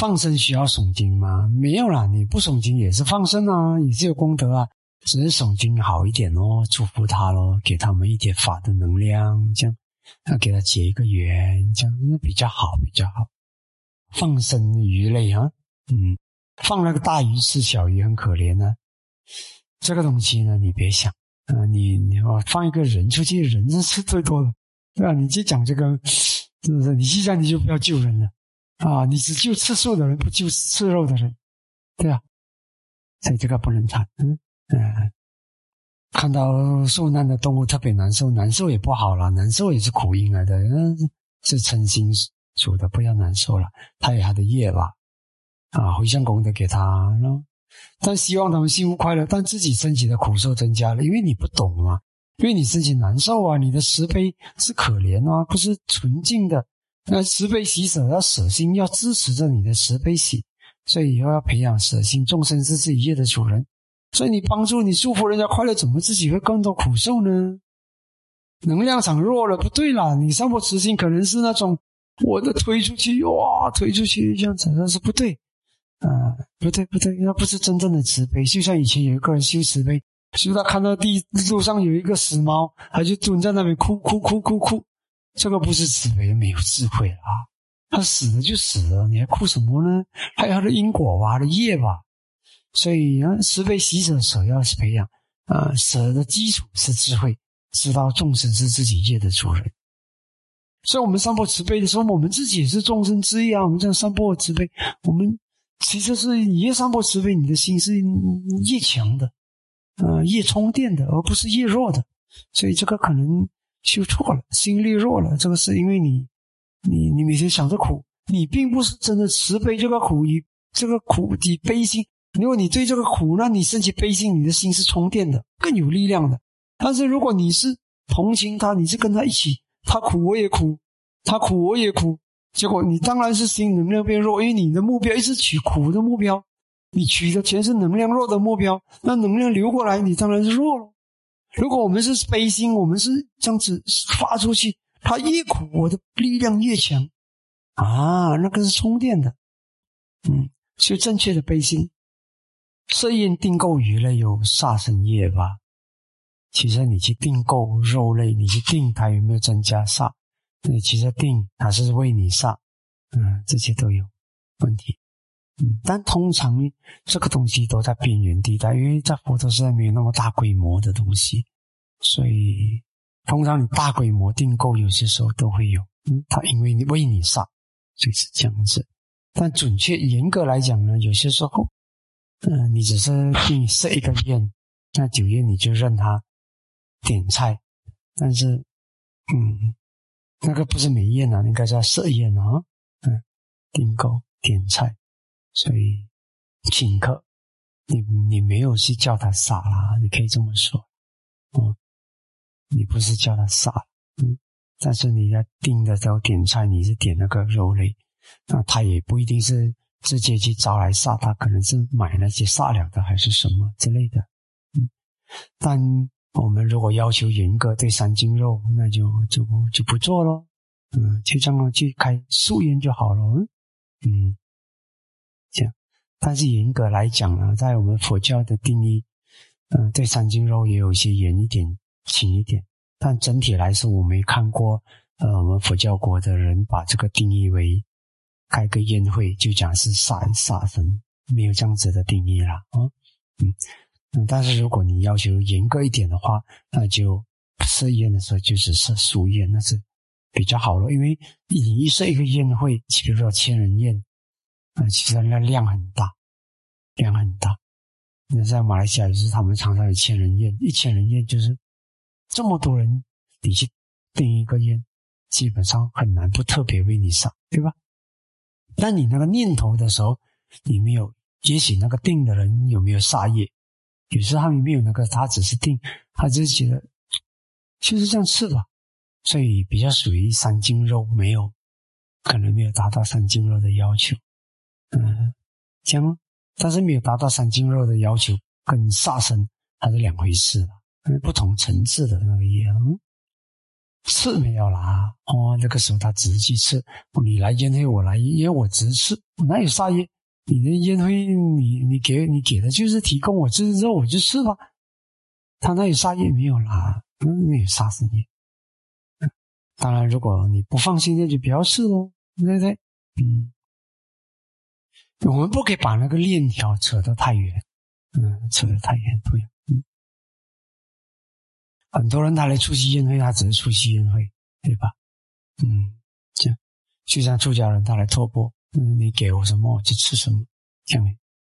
放生需要诵经吗？没有啦，你不诵经也是放生啊，也是有功德啊。只是诵经好一点哦，祝福他咯，给他们一点法的能量，这样要给他结一个缘，这样比较好，比较好。放生鱼类啊，嗯，放那个大鱼吃小鱼很可怜呢。这个东西呢，你别想，啊，你你我放一个人出去，人是最多的，对吧？你去讲这个，是不是？你去讲你就不要救人了，啊，你只救吃素的人，不救吃肉的人，对啊，所以这个不能谈，嗯嗯。看到受难的动物特别难受，难受也不好了，难受也是苦因来的，嗯，是嗔心主的，不要难受了，他有他的业吧，啊，回向功德给他，但希望他们幸福快乐，但自己身体的苦受增加了，因为你不懂嘛，因为你身体难受啊，你的慈悲是可怜啊，不是纯净的，那慈悲喜舍要舍心，要支持着你的慈悲喜，所以以后要培养舍心，众生是自己业的主人。所以你帮助你祝福人家快乐，怎么自己会更多苦受呢？能量场弱了，不对啦！你上破慈心可能是那种我的推出去哇，推出去这样子，那是不对啊，不对不对，那不是真正的慈悲。就像以前有一个人修慈悲，修到看到地路上有一个死猫，他就蹲在那边哭哭哭哭哭，这个不是慈悲，没有智慧啊！他死了就死了，你还哭什么呢？还有他的因果吧，他的业吧。所以，慈悲喜舍首要是培养啊，舍的基础是智慧，知道众生是自己业的主人。所以，我们上播慈悲的时候，我们自己也是众生之一啊。我们这样上播慈悲，我们其实是你越上播慈悲，你的心是越强的，呃，越充电的，而不是越弱的。所以，这个可能修错了，心力弱了。这个是因为你，你，你每天想着苦，你并不是真的慈悲这个苦与这个苦的悲心。如果你对这个苦，那你升起悲心，你的心是充电的，更有力量的。但是如果你是同情他，你是跟他一起，他苦我也苦，他苦我也苦，结果你当然是心能量变弱，因为你的目标一直取苦的目标，你取的全是能量弱的目标，那能量流过来，你当然是弱了。如果我们是悲心，我们是这样子发出去，它越苦，我的力量越强啊，那个是充电的，嗯，是正确的悲心。色因订购鱼类有杀生业吧？其实你去订购肉类，你去订它有没有增加杀？你其实订它是为你杀，嗯，这些都有问题。但通常这个东西都在边缘地带，因为在佛陀时代没有那么大规模的东西，所以通常你大规模订购有些时候都会有。嗯，他因为你为你杀，所以是这样子。但准确严格来讲呢，有些时候。嗯，你只是订设一个宴，那酒宴你就任他点菜，但是，嗯，那个不是美宴啊，应该叫设宴啊。嗯，订购点菜，所以请客，你你没有去叫他傻啦，你可以这么说，嗯，你不是叫他傻，嗯，但是你要订的时候点菜，你是点那个肉类，那他也不一定是。直接去招来杀他，可能是买那些杀了的，还是什么之类的。嗯，但我们如果要求严格对三斤肉，那就就就不做咯。嗯，就这样去开素宴就好了。嗯，这样。但是严格来讲呢，在我们佛教的定义，嗯，对三斤肉也有一些严一点、轻一点。但整体来说，我没看过，呃，我们佛教国的人把这个定义为。开个宴会就讲是杀杀生，没有这样子的定义啦。啊，嗯嗯，但是如果你要求严格一点的话，那就设宴的时候就只设素宴，那是比较好了。因为你一设一个宴会，比如说千人宴，啊，其实那量很大，量很大。那在马来西亚也是，他们常常有千人宴，一千人宴就是这么多人，你去订一个宴，基本上很难不特别为你上，对吧？但你那个念头的时候，你没有也许那个定的人有没有杀业？有时候他们没有那个，他只是定，他只是觉得就是这样吃吧，所以比较属于三斤肉，没有可能没有达到三斤肉的要求。嗯，这样，但是没有达到三斤肉的要求，跟杀生它是两回事了，不同层次的那个业。吃没有啦？哦，那个时候他只是去吃，你来烟灰，我来烟，我只是吃，我哪有杀业？你的烟灰，你你给你给的就是提供我吃肉，我就吃吧。他那有杀业没有啦？没有杀死你。当然，如果你不放心，那就不要试喽，对不对？嗯，我们不可以把那个链条扯得太远，嗯，扯得太远不。嗯，很多人他来出席宴会，他只是出席宴会，对吧？嗯，这样就像出家人他来托钵，嗯，你给我什么我就吃什么，这样。